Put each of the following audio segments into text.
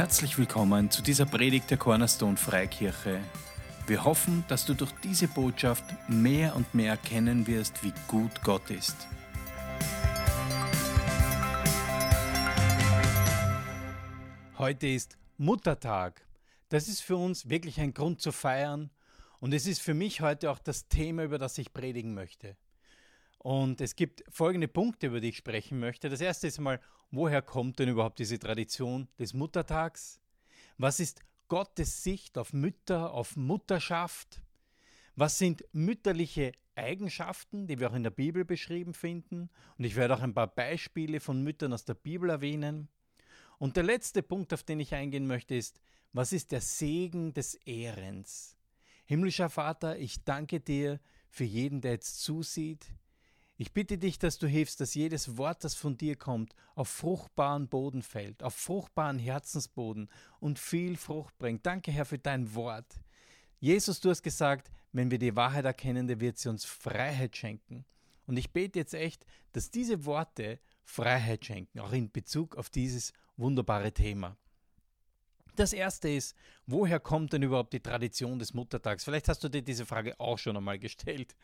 Herzlich willkommen zu dieser Predigt der Cornerstone Freikirche. Wir hoffen, dass du durch diese Botschaft mehr und mehr erkennen wirst, wie gut Gott ist. Heute ist Muttertag. Das ist für uns wirklich ein Grund zu feiern und es ist für mich heute auch das Thema, über das ich predigen möchte. Und es gibt folgende Punkte, über die ich sprechen möchte. Das erste ist einmal, woher kommt denn überhaupt diese Tradition des Muttertags? Was ist Gottes Sicht auf Mütter, auf Mutterschaft? Was sind mütterliche Eigenschaften, die wir auch in der Bibel beschrieben finden? Und ich werde auch ein paar Beispiele von Müttern aus der Bibel erwähnen. Und der letzte Punkt, auf den ich eingehen möchte, ist, was ist der Segen des Ehrens? Himmlischer Vater, ich danke dir für jeden, der jetzt zusieht. Ich bitte dich, dass du hilfst, dass jedes Wort, das von dir kommt, auf fruchtbaren Boden fällt, auf fruchtbaren Herzensboden und viel Frucht bringt. Danke, Herr, für dein Wort. Jesus, du hast gesagt, wenn wir die Wahrheit erkennen, dann wird sie uns Freiheit schenken. Und ich bete jetzt echt, dass diese Worte Freiheit schenken, auch in Bezug auf dieses wunderbare Thema. Das erste ist, woher kommt denn überhaupt die Tradition des Muttertags? Vielleicht hast du dir diese Frage auch schon einmal gestellt.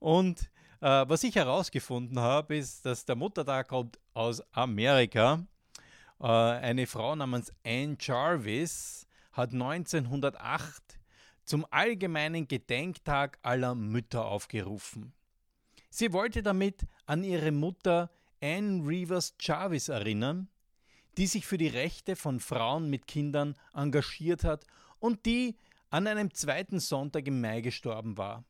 Und äh, was ich herausgefunden habe, ist, dass der Muttertag kommt aus Amerika. Äh, eine Frau namens Anne Jarvis hat 1908 zum allgemeinen Gedenktag aller Mütter aufgerufen. Sie wollte damit an ihre Mutter Anne Rivers Jarvis erinnern, die sich für die Rechte von Frauen mit Kindern engagiert hat und die an einem zweiten Sonntag im Mai gestorben war.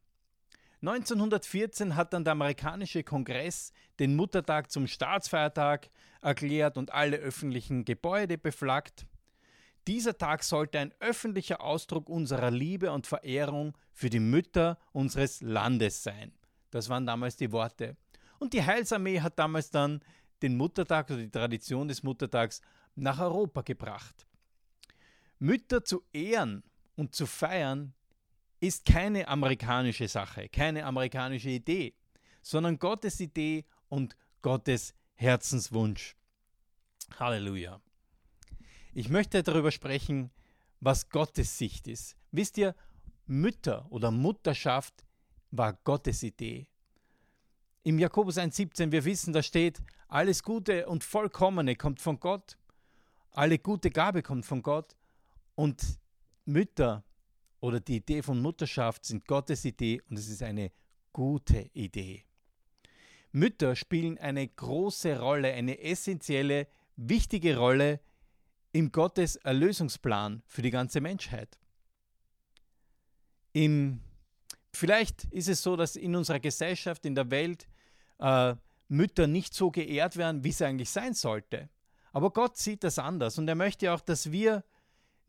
1914 hat dann der amerikanische Kongress den Muttertag zum Staatsfeiertag erklärt und alle öffentlichen Gebäude beflaggt. Dieser Tag sollte ein öffentlicher Ausdruck unserer Liebe und Verehrung für die Mütter unseres Landes sein. Das waren damals die Worte. Und die Heilsarmee hat damals dann den Muttertag oder die Tradition des Muttertags nach Europa gebracht. Mütter zu ehren und zu feiern ist keine amerikanische Sache, keine amerikanische Idee, sondern Gottes Idee und Gottes Herzenswunsch. Halleluja. Ich möchte darüber sprechen, was Gottes Sicht ist. Wisst ihr, Mütter oder Mutterschaft war Gottes Idee. Im Jakobus 1,17, wir wissen, da steht, alles Gute und Vollkommene kommt von Gott, alle gute Gabe kommt von Gott und Mütter oder die Idee von Mutterschaft sind Gottes Idee und es ist eine gute Idee. Mütter spielen eine große Rolle, eine essentielle, wichtige Rolle im Gottes Erlösungsplan für die ganze Menschheit. Im, vielleicht ist es so, dass in unserer Gesellschaft, in der Welt äh, Mütter nicht so geehrt werden, wie es eigentlich sein sollte. Aber Gott sieht das anders und er möchte auch, dass wir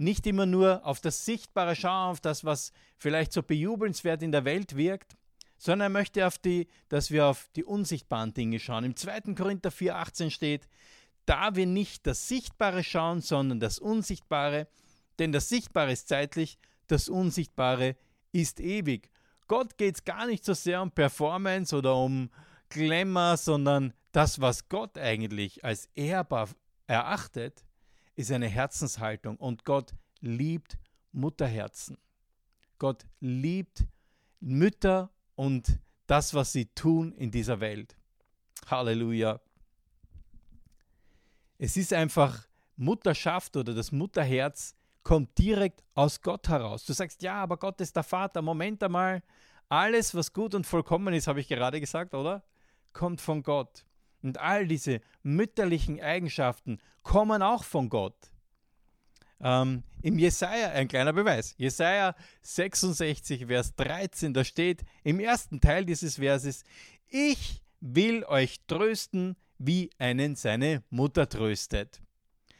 nicht immer nur auf das Sichtbare schauen, auf das, was vielleicht so bejubelnswert in der Welt wirkt, sondern er möchte, auf die, dass wir auf die unsichtbaren Dinge schauen. Im 2. Korinther 4,18 steht, da wir nicht das Sichtbare schauen, sondern das Unsichtbare, denn das Sichtbare ist zeitlich, das Unsichtbare ist ewig. Gott geht es gar nicht so sehr um Performance oder um Glamour, sondern das, was Gott eigentlich als ehrbar erachtet, ist eine Herzenshaltung und Gott liebt Mutterherzen. Gott liebt Mütter und das, was sie tun in dieser Welt. Halleluja. Es ist einfach Mutterschaft oder das Mutterherz kommt direkt aus Gott heraus. Du sagst, ja, aber Gott ist der Vater. Moment einmal, alles, was gut und vollkommen ist, habe ich gerade gesagt, oder? Kommt von Gott. Und all diese mütterlichen Eigenschaften kommen auch von Gott. Ähm, Im Jesaja, ein kleiner Beweis, Jesaja 66, Vers 13, da steht im ersten Teil dieses Verses: Ich will euch trösten, wie einen seine Mutter tröstet.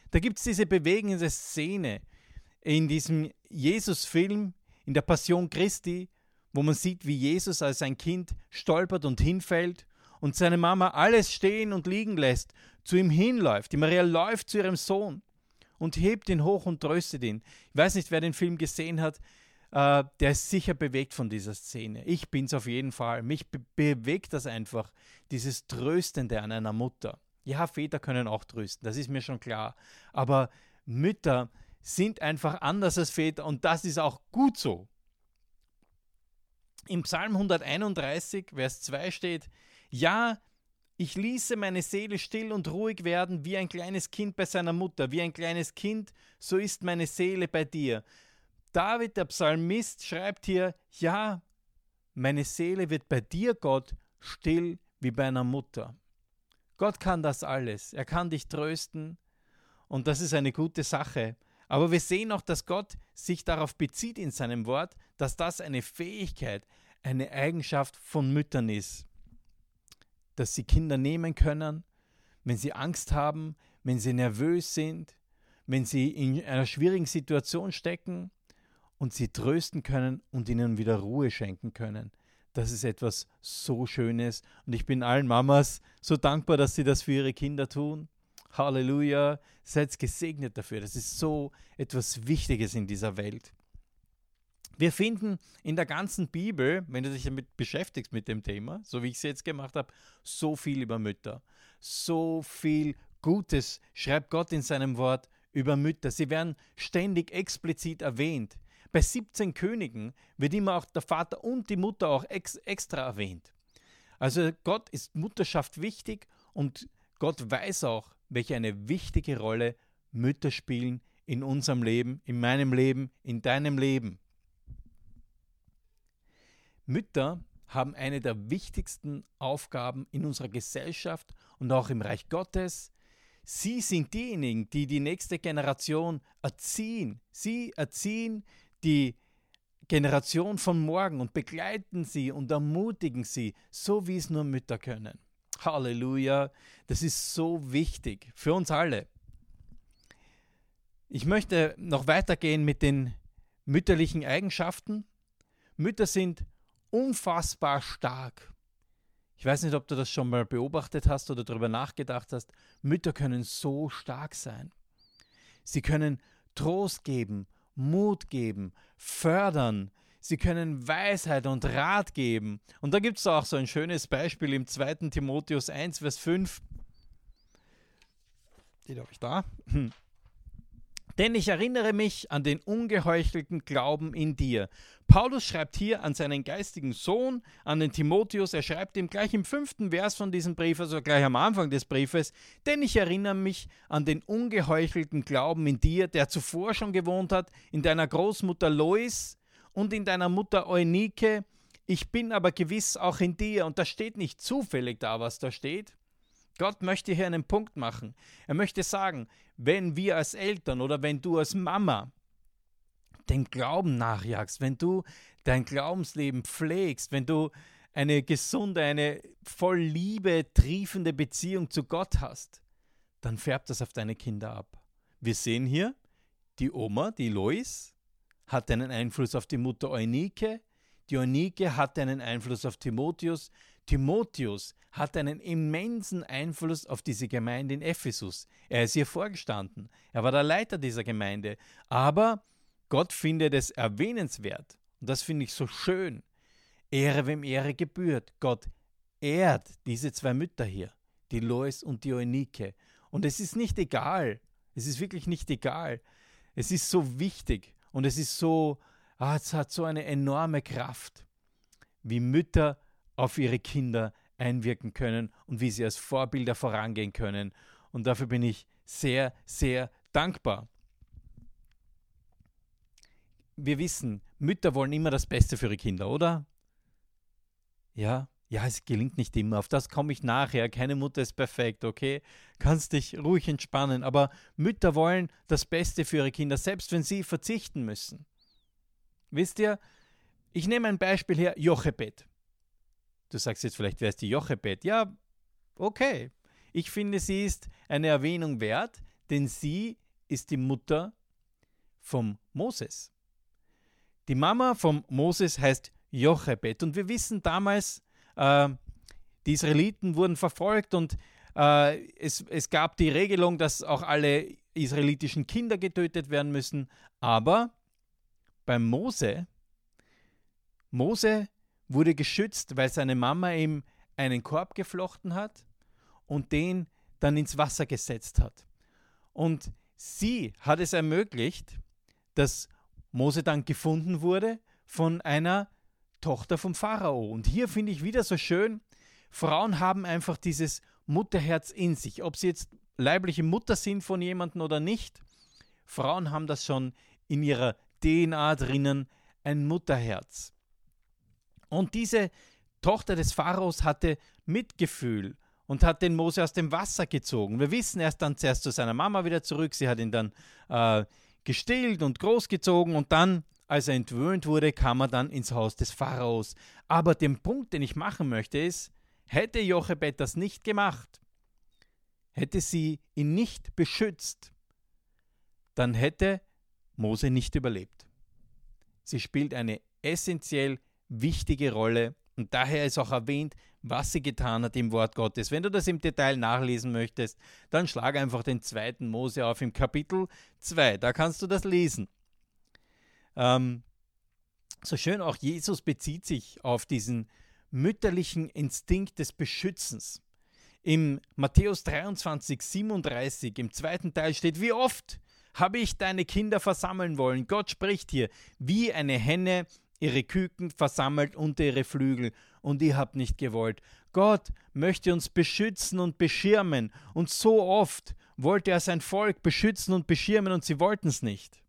Da gibt es diese bewegende Szene in diesem Jesus-Film, in der Passion Christi, wo man sieht, wie Jesus als ein Kind stolpert und hinfällt und seine Mama alles stehen und liegen lässt, zu ihm hinläuft. Die Maria läuft zu ihrem Sohn und hebt ihn hoch und tröstet ihn. Ich weiß nicht, wer den Film gesehen hat, äh, der ist sicher bewegt von dieser Szene. Ich bin es auf jeden Fall. Mich be bewegt das einfach, dieses Tröstende an einer Mutter. Ja, Väter können auch trösten, das ist mir schon klar. Aber Mütter sind einfach anders als Väter und das ist auch gut so. Im Psalm 131, Vers 2 steht, ja, ich ließe meine Seele still und ruhig werden wie ein kleines Kind bei seiner Mutter, wie ein kleines Kind, so ist meine Seele bei dir. David, der Psalmist, schreibt hier, ja, meine Seele wird bei dir, Gott, still wie bei einer Mutter. Gott kann das alles. Er kann dich trösten und das ist eine gute Sache. Aber wir sehen auch, dass Gott sich darauf bezieht in seinem Wort, dass das eine Fähigkeit, eine Eigenschaft von Müttern ist. Dass sie Kinder nehmen können, wenn sie Angst haben, wenn sie nervös sind, wenn sie in einer schwierigen Situation stecken und sie trösten können und ihnen wieder Ruhe schenken können. Das ist etwas so Schönes und ich bin allen Mamas so dankbar, dass sie das für ihre Kinder tun. Halleluja, seid gesegnet dafür. Das ist so etwas Wichtiges in dieser Welt. Wir finden in der ganzen Bibel, wenn du dich damit beschäftigst mit dem Thema, so wie ich es jetzt gemacht habe, so viel über Mütter. So viel Gutes schreibt Gott in seinem Wort über Mütter. Sie werden ständig explizit erwähnt. Bei 17 Königen wird immer auch der Vater und die Mutter auch ex extra erwähnt. Also Gott ist Mutterschaft wichtig und Gott weiß auch, welche eine wichtige Rolle Mütter spielen in unserem Leben, in meinem Leben, in deinem Leben. Mütter haben eine der wichtigsten Aufgaben in unserer Gesellschaft und auch im Reich Gottes. Sie sind diejenigen, die die nächste Generation erziehen. Sie erziehen die Generation von morgen und begleiten sie und ermutigen sie, so wie es nur Mütter können. Halleluja, das ist so wichtig für uns alle. Ich möchte noch weitergehen mit den mütterlichen Eigenschaften. Mütter sind unfassbar stark. Ich weiß nicht, ob du das schon mal beobachtet hast oder darüber nachgedacht hast. Mütter können so stark sein. Sie können Trost geben, Mut geben, fördern. Sie können Weisheit und Rat geben. Und da gibt es auch so ein schönes Beispiel im 2. Timotheus 1, Vers 5. Den habe ich da. Denn ich erinnere mich an den ungeheuchelten Glauben in dir. Paulus schreibt hier an seinen geistigen Sohn, an den Timotheus, er schreibt ihm gleich im fünften Vers von diesem Brief, also gleich am Anfang des Briefes, denn ich erinnere mich an den ungeheuchelten Glauben in dir, der zuvor schon gewohnt hat, in deiner Großmutter Lois und in deiner Mutter Eunike. Ich bin aber gewiss auch in dir, und das steht nicht zufällig da, was da steht. Gott möchte hier einen Punkt machen. Er möchte sagen, wenn wir als Eltern oder wenn du als Mama dem Glauben nachjagst, wenn du dein Glaubensleben pflegst, wenn du eine gesunde, eine voll Liebe triefende Beziehung zu Gott hast, dann färbt das auf deine Kinder ab. Wir sehen hier, die Oma, die Lois, hat einen Einfluss auf die Mutter Eunike, die Eunike hat einen Einfluss auf Timotheus, Timotheus hat einen immensen Einfluss auf diese Gemeinde in Ephesus. Er ist ihr vorgestanden. Er war der Leiter dieser Gemeinde. Aber Gott findet es erwähnenswert. Und das finde ich so schön. Ehre, wem Ehre gebührt. Gott ehrt diese zwei Mütter hier, die Lois und die Eunike. Und es ist nicht egal. Es ist wirklich nicht egal. Es ist so wichtig und es ist so, ah, es hat so eine enorme Kraft, wie Mütter auf ihre Kinder einwirken können und wie sie als Vorbilder vorangehen können. Und dafür bin ich sehr, sehr dankbar. Wir wissen, Mütter wollen immer das Beste für ihre Kinder, oder? Ja, ja, es gelingt nicht immer. Auf das komme ich nachher. Keine Mutter ist perfekt, okay? Kannst dich ruhig entspannen. Aber Mütter wollen das Beste für ihre Kinder, selbst wenn sie verzichten müssen. Wisst ihr, ich nehme ein Beispiel her, Jochebed. Du sagst jetzt vielleicht, wer ist die Jochebed? Ja, okay. Ich finde, sie ist eine Erwähnung wert, denn sie ist die Mutter vom Moses. Die Mama vom Moses heißt Jochebed. Und wir wissen damals, äh, die Israeliten wurden verfolgt und äh, es, es gab die Regelung, dass auch alle israelitischen Kinder getötet werden müssen. Aber beim Mose, Mose wurde geschützt, weil seine Mama ihm einen Korb geflochten hat und den dann ins Wasser gesetzt hat. Und sie hat es ermöglicht, dass Mose dann gefunden wurde von einer Tochter vom Pharao. Und hier finde ich wieder so schön, Frauen haben einfach dieses Mutterherz in sich. Ob sie jetzt leibliche Mutter sind von jemandem oder nicht, Frauen haben das schon in ihrer DNA drinnen, ein Mutterherz. Und diese Tochter des Pharaos hatte Mitgefühl und hat den Mose aus dem Wasser gezogen. Wir wissen, er ist dann zuerst zu seiner Mama wieder zurück, sie hat ihn dann äh, gestillt und großgezogen und dann, als er entwöhnt wurde, kam er dann ins Haus des Pharaos. Aber den Punkt, den ich machen möchte, ist, hätte Jochebed das nicht gemacht, hätte sie ihn nicht beschützt, dann hätte Mose nicht überlebt. Sie spielt eine essentiell wichtige Rolle und daher ist auch erwähnt, was sie getan hat im Wort Gottes. Wenn du das im Detail nachlesen möchtest, dann schlag einfach den zweiten Mose auf im Kapitel 2. Da kannst du das lesen. Ähm, so schön auch Jesus bezieht sich auf diesen mütterlichen Instinkt des Beschützens. Im Matthäus 23, 37, im zweiten Teil steht, wie oft habe ich deine Kinder versammeln wollen. Gott spricht hier, wie eine Henne ihre Küken versammelt unter ihre Flügel, und ihr habt nicht gewollt. Gott möchte uns beschützen und beschirmen, und so oft wollte er sein Volk beschützen und beschirmen, und sie wollten es nicht.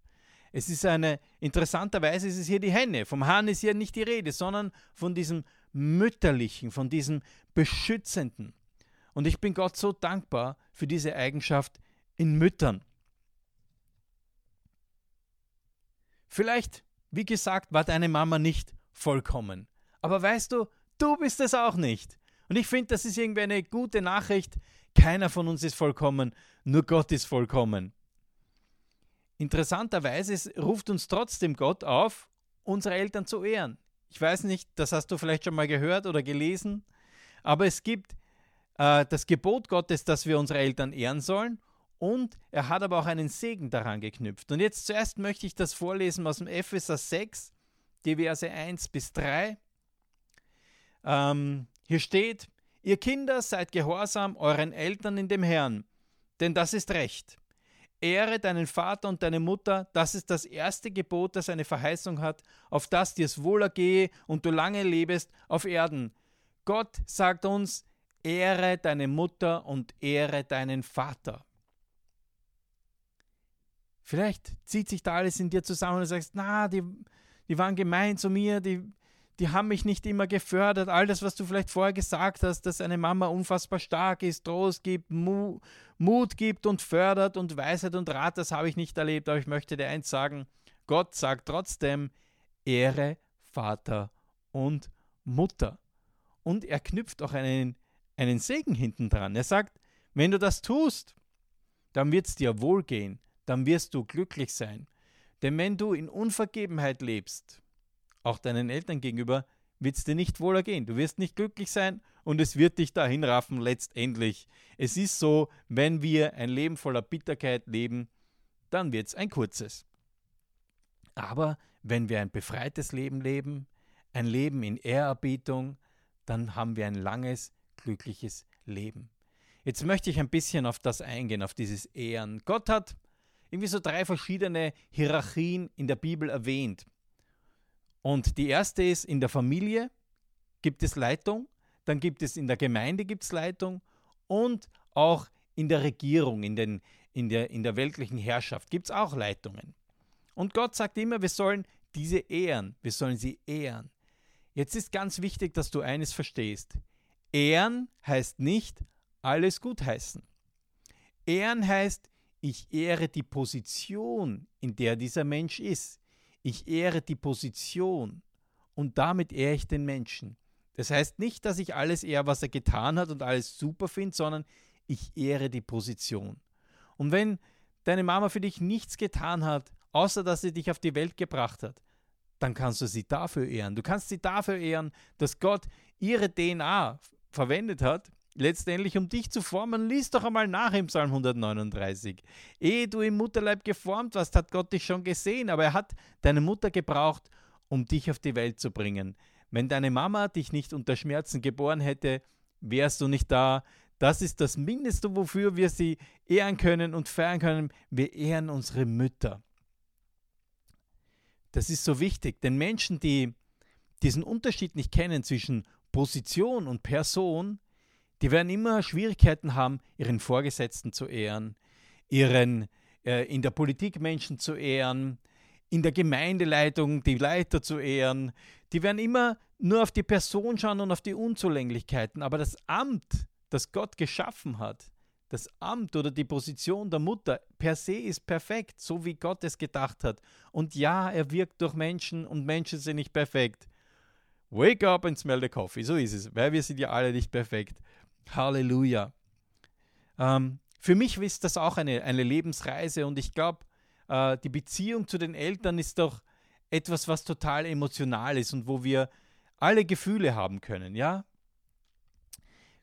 Es ist eine, interessanterweise ist es hier die Henne. Vom Hahn ist hier nicht die Rede, sondern von diesem Mütterlichen, von diesem Beschützenden. Und ich bin Gott so dankbar für diese Eigenschaft in Müttern. Vielleicht wie gesagt, war deine Mama nicht vollkommen. Aber weißt du, du bist es auch nicht. Und ich finde, das ist irgendwie eine gute Nachricht. Keiner von uns ist vollkommen, nur Gott ist vollkommen. Interessanterweise ruft uns trotzdem Gott auf, unsere Eltern zu ehren. Ich weiß nicht, das hast du vielleicht schon mal gehört oder gelesen, aber es gibt äh, das Gebot Gottes, dass wir unsere Eltern ehren sollen und er hat aber auch einen Segen daran geknüpft. Und jetzt zuerst möchte ich das vorlesen aus dem Epheser 6, die Verse 1 bis 3. Ähm, hier steht, ihr Kinder seid gehorsam euren Eltern in dem Herrn, denn das ist recht. Ehre deinen Vater und deine Mutter, das ist das erste Gebot, das eine Verheißung hat, auf das dir es wohlergehe und du lange lebest auf Erden. Gott sagt uns, ehre deine Mutter und ehre deinen Vater. Vielleicht zieht sich da alles in dir zusammen und du sagst, na, die, die waren gemein zu mir, die, die haben mich nicht immer gefördert. All das, was du vielleicht vorher gesagt hast, dass eine Mama unfassbar stark ist, Trost gibt, Mu Mut gibt und fördert und Weisheit und Rat, das habe ich nicht erlebt. Aber ich möchte dir eins sagen, Gott sagt trotzdem, Ehre Vater und Mutter. Und er knüpft auch einen, einen Segen hinten dran. Er sagt, wenn du das tust, dann wird es dir wohlgehen dann wirst du glücklich sein. Denn wenn du in Unvergebenheit lebst, auch deinen Eltern gegenüber, wird es dir nicht wohler gehen. Du wirst nicht glücklich sein und es wird dich dahin raffen letztendlich. Es ist so, wenn wir ein Leben voller Bitterkeit leben, dann wird es ein kurzes. Aber wenn wir ein befreites Leben leben, ein Leben in Ehrerbietung, dann haben wir ein langes, glückliches Leben. Jetzt möchte ich ein bisschen auf das eingehen, auf dieses Ehren. Gott hat irgendwie so drei verschiedene Hierarchien in der Bibel erwähnt. Und die erste ist, in der Familie gibt es Leitung, dann gibt es in der Gemeinde gibt es Leitung und auch in der Regierung, in, den, in, der, in der weltlichen Herrschaft gibt es auch Leitungen. Und Gott sagt immer, wir sollen diese ehren, wir sollen sie ehren. Jetzt ist ganz wichtig, dass du eines verstehst. Ehren heißt nicht alles gutheißen. Ehren heißt, ich ehre die Position, in der dieser Mensch ist. Ich ehre die Position und damit ehre ich den Menschen. Das heißt nicht, dass ich alles ehre, was er getan hat und alles super finde, sondern ich ehre die Position. Und wenn deine Mama für dich nichts getan hat, außer dass sie dich auf die Welt gebracht hat, dann kannst du sie dafür ehren. Du kannst sie dafür ehren, dass Gott ihre DNA verwendet hat, letztendlich um dich zu formen, lies doch einmal nach im Psalm 139. Ehe du im Mutterleib geformt warst, hat Gott dich schon gesehen, aber er hat deine Mutter gebraucht, um dich auf die Welt zu bringen. Wenn deine Mama dich nicht unter Schmerzen geboren hätte, wärst du nicht da, Das ist das Mindeste, wofür wir sie ehren können und feiern können. Wir ehren unsere Mütter. Das ist so wichtig, denn Menschen, die diesen Unterschied nicht kennen zwischen Position und Person, die werden immer Schwierigkeiten haben, ihren Vorgesetzten zu ehren, ihren äh, in der Politik Menschen zu ehren, in der Gemeindeleitung die Leiter zu ehren. Die werden immer nur auf die Person schauen und auf die Unzulänglichkeiten. Aber das Amt, das Gott geschaffen hat, das Amt oder die Position der Mutter per se ist perfekt, so wie Gott es gedacht hat. Und ja, er wirkt durch Menschen und Menschen sind nicht perfekt. Wake up and smell the coffee, so ist es, weil wir sind ja alle nicht perfekt. Halleluja. Ähm, für mich ist das auch eine, eine Lebensreise und ich glaube, äh, die Beziehung zu den Eltern ist doch etwas, was total emotional ist und wo wir alle Gefühle haben können, ja?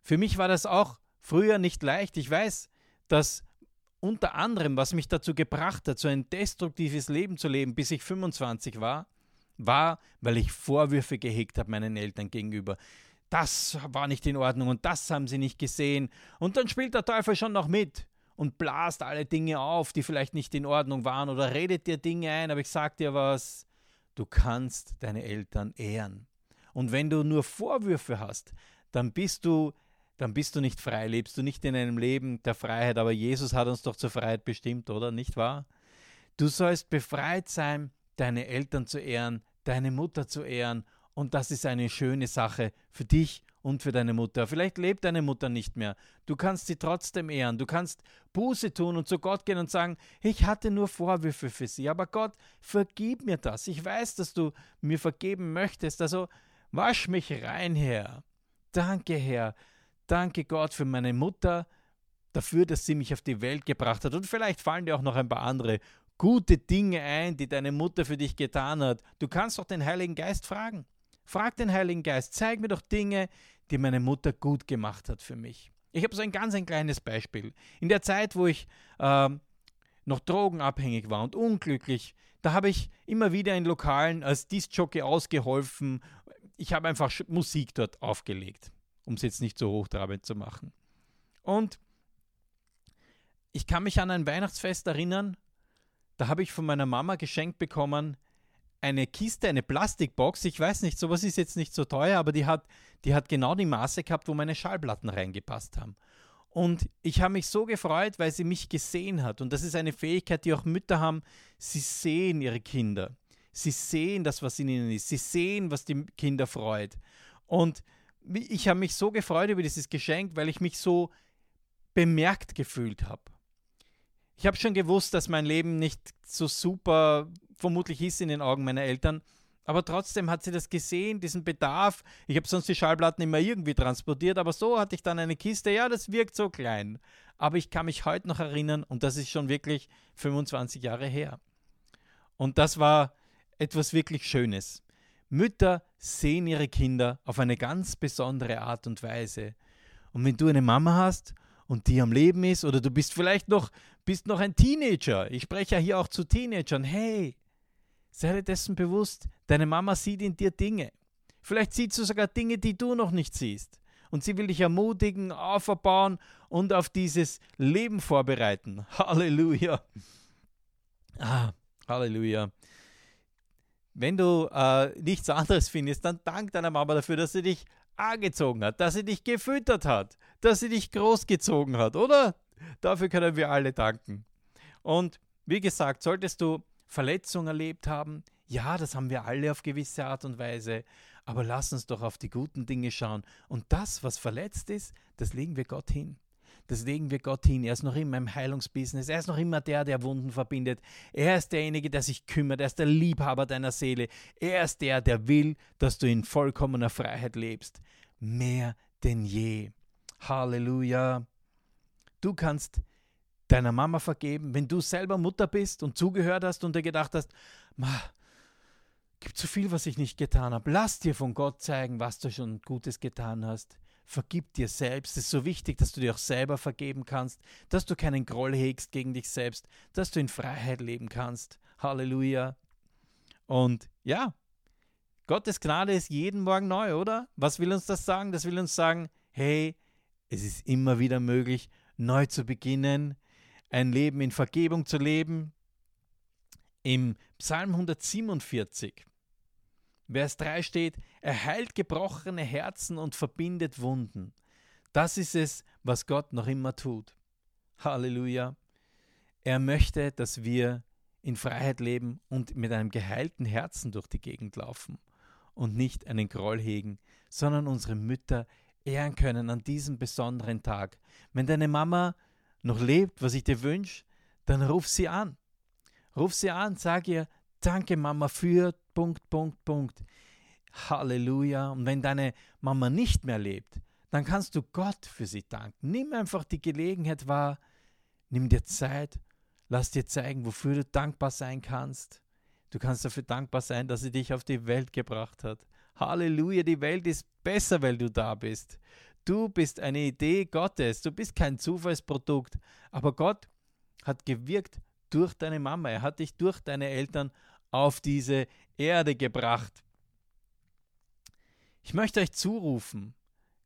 Für mich war das auch früher nicht leicht. Ich weiß, dass unter anderem, was mich dazu gebracht hat, so ein destruktives Leben zu leben, bis ich 25 war, war, weil ich Vorwürfe gehegt habe meinen Eltern gegenüber das war nicht in Ordnung und das haben sie nicht gesehen. Und dann spielt der Teufel schon noch mit und blast alle Dinge auf, die vielleicht nicht in Ordnung waren oder redet dir Dinge ein, aber ich sag dir was, du kannst deine Eltern ehren. Und wenn du nur Vorwürfe hast, dann bist du dann bist du nicht frei, lebst du nicht in einem Leben der Freiheit, aber Jesus hat uns doch zur Freiheit bestimmt, oder? Nicht wahr? Du sollst befreit sein, deine Eltern zu ehren, deine Mutter zu ehren und das ist eine schöne Sache für dich und für deine Mutter. Vielleicht lebt deine Mutter nicht mehr. Du kannst sie trotzdem ehren. Du kannst Buße tun und zu Gott gehen und sagen, ich hatte nur Vorwürfe für sie, aber Gott, vergib mir das. Ich weiß, dass du mir vergeben möchtest. Also wasch mich rein, Herr. Danke, Herr. Danke, Gott, für meine Mutter, dafür, dass sie mich auf die Welt gebracht hat. Und vielleicht fallen dir auch noch ein paar andere gute Dinge ein, die deine Mutter für dich getan hat. Du kannst doch den Heiligen Geist fragen. Frag den Heiligen Geist, zeig mir doch Dinge, die meine Mutter gut gemacht hat für mich. Ich habe so ein ganz ein kleines Beispiel. In der Zeit, wo ich äh, noch drogenabhängig war und unglücklich, da habe ich immer wieder in Lokalen als Disc-Jockey ausgeholfen. Ich habe einfach Musik dort aufgelegt, um es jetzt nicht so hochtrabend zu machen. Und ich kann mich an ein Weihnachtsfest erinnern, da habe ich von meiner Mama geschenkt bekommen eine Kiste, eine Plastikbox, ich weiß nicht, sowas ist jetzt nicht so teuer, aber die hat, die hat genau die Maße gehabt, wo meine Schallplatten reingepasst haben. Und ich habe mich so gefreut, weil sie mich gesehen hat. Und das ist eine Fähigkeit, die auch Mütter haben. Sie sehen ihre Kinder. Sie sehen das, was in ihnen ist. Sie sehen, was die Kinder freut. Und ich habe mich so gefreut über dieses Geschenk, weil ich mich so bemerkt gefühlt habe. Ich habe schon gewusst, dass mein Leben nicht so super vermutlich ist in den Augen meiner Eltern. Aber trotzdem hat sie das gesehen, diesen Bedarf. Ich habe sonst die Schallplatten immer irgendwie transportiert, aber so hatte ich dann eine Kiste. Ja, das wirkt so klein. Aber ich kann mich heute noch erinnern und das ist schon wirklich 25 Jahre her. Und das war etwas wirklich Schönes. Mütter sehen ihre Kinder auf eine ganz besondere Art und Weise. Und wenn du eine Mama hast und die am Leben ist oder du bist vielleicht noch bist noch ein Teenager. Ich spreche ja hier auch zu Teenagern. Hey, Sei dir dessen bewusst, deine Mama sieht in dir Dinge. Vielleicht sieht sie sogar Dinge, die du noch nicht siehst. Und sie will dich ermutigen, aufbauen und auf dieses Leben vorbereiten. Halleluja. Ah, Halleluja. Wenn du äh, nichts anderes findest, dann dank deiner Mama dafür, dass sie dich angezogen hat, dass sie dich gefüttert hat, dass sie dich großgezogen hat, oder? Dafür können wir alle danken. Und wie gesagt, solltest du Verletzung erlebt haben. Ja, das haben wir alle auf gewisse Art und Weise. Aber lass uns doch auf die guten Dinge schauen. Und das, was verletzt ist, das legen wir Gott hin. Das legen wir Gott hin. Er ist noch immer im Heilungsbusiness. Er ist noch immer der, der Wunden verbindet. Er ist derjenige, der sich kümmert. Er ist der Liebhaber deiner Seele. Er ist der, der will, dass du in vollkommener Freiheit lebst. Mehr denn je. Halleluja. Du kannst deiner Mama vergeben, wenn du selber Mutter bist und zugehört hast und dir gedacht hast, ma, gibt so viel, was ich nicht getan habe. Lass dir von Gott zeigen, was du schon Gutes getan hast. Vergib dir selbst. Es ist so wichtig, dass du dir auch selber vergeben kannst, dass du keinen Groll hegst gegen dich selbst, dass du in Freiheit leben kannst. Halleluja. Und ja, Gottes Gnade ist jeden Morgen neu, oder? Was will uns das sagen? Das will uns sagen, hey, Es ist immer wieder möglich, neu zu beginnen, ein Leben in Vergebung zu leben. Im Psalm 147, Vers 3 steht, er heilt gebrochene Herzen und verbindet Wunden. Das ist es, was Gott noch immer tut. Halleluja. Er möchte, dass wir in Freiheit leben und mit einem geheilten Herzen durch die Gegend laufen und nicht einen Groll hegen, sondern unsere Mütter ehren können an diesem besonderen Tag. Wenn deine Mama noch lebt, was ich dir wünsche, dann ruf sie an. Ruf sie an, sag ihr, danke Mama für Punkt, Punkt, Punkt. Halleluja. Und wenn deine Mama nicht mehr lebt, dann kannst du Gott für sie danken. Nimm einfach die Gelegenheit wahr, nimm dir Zeit, lass dir zeigen, wofür du dankbar sein kannst. Du kannst dafür dankbar sein, dass sie dich auf die Welt gebracht hat. Halleluja, die Welt ist besser, weil du da bist. Du bist eine Idee Gottes, du bist kein Zufallsprodukt, aber Gott hat gewirkt durch deine Mama, er hat dich durch deine Eltern auf diese Erde gebracht. Ich möchte euch zurufen,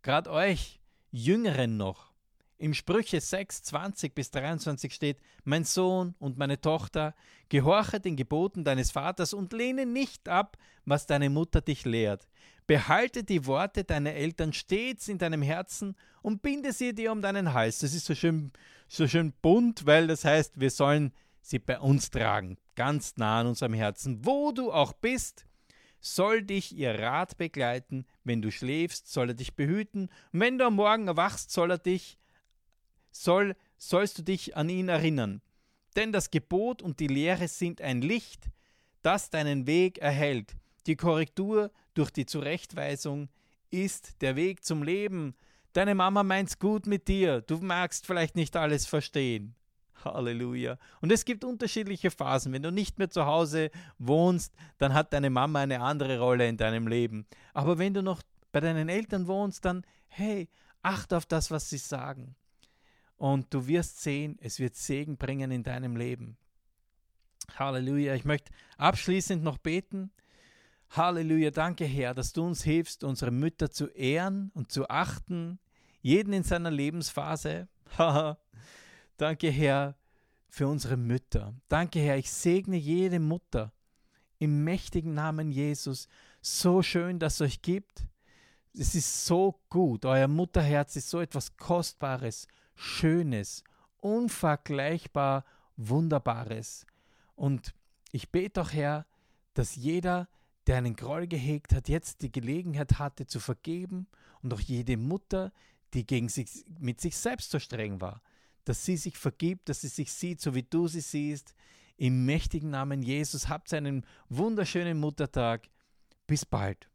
gerade euch Jüngeren noch, im Sprüche 6, 20 bis 23 steht, Mein Sohn und meine Tochter, gehorche den Geboten deines Vaters und lehne nicht ab, was deine Mutter dich lehrt. Behalte die Worte deiner Eltern stets in deinem Herzen und binde sie dir um deinen Hals. Das ist so schön, so schön bunt, weil das heißt, wir sollen sie bei uns tragen, ganz nah an unserem Herzen. Wo du auch bist, soll dich ihr Rat begleiten. Wenn du schläfst, soll er dich behüten. Und wenn du am Morgen erwachst, soll er dich soll, sollst du dich an ihn erinnern. Denn das Gebot und die Lehre sind ein Licht, das deinen Weg erhält. Die Korrektur durch die Zurechtweisung ist der Weg zum Leben. Deine Mama meint's gut mit dir. Du magst vielleicht nicht alles verstehen. Halleluja. Und es gibt unterschiedliche Phasen. Wenn du nicht mehr zu Hause wohnst, dann hat deine Mama eine andere Rolle in deinem Leben. Aber wenn du noch bei deinen Eltern wohnst, dann, hey, achte auf das, was sie sagen und du wirst sehen, es wird Segen bringen in deinem Leben. Halleluja. Ich möchte abschließend noch beten. Halleluja. Danke, Herr, dass du uns hilfst, unsere Mütter zu ehren und zu achten, jeden in seiner Lebensphase. Danke, Herr, für unsere Mütter. Danke, Herr, ich segne jede Mutter im mächtigen Namen Jesus. So schön, dass es euch gibt. Es ist so gut. Euer Mutterherz ist so etwas Kostbares, Schönes, unvergleichbar Wunderbares. Und ich bete doch, Herr, dass jeder, der einen Groll gehegt hat, jetzt die Gelegenheit hatte zu vergeben und auch jede Mutter, die gegen sich, mit sich selbst so streng war, dass sie sich vergibt, dass sie sich sieht, so wie du sie siehst. Im mächtigen Namen Jesus habt einen wunderschönen Muttertag. Bis bald.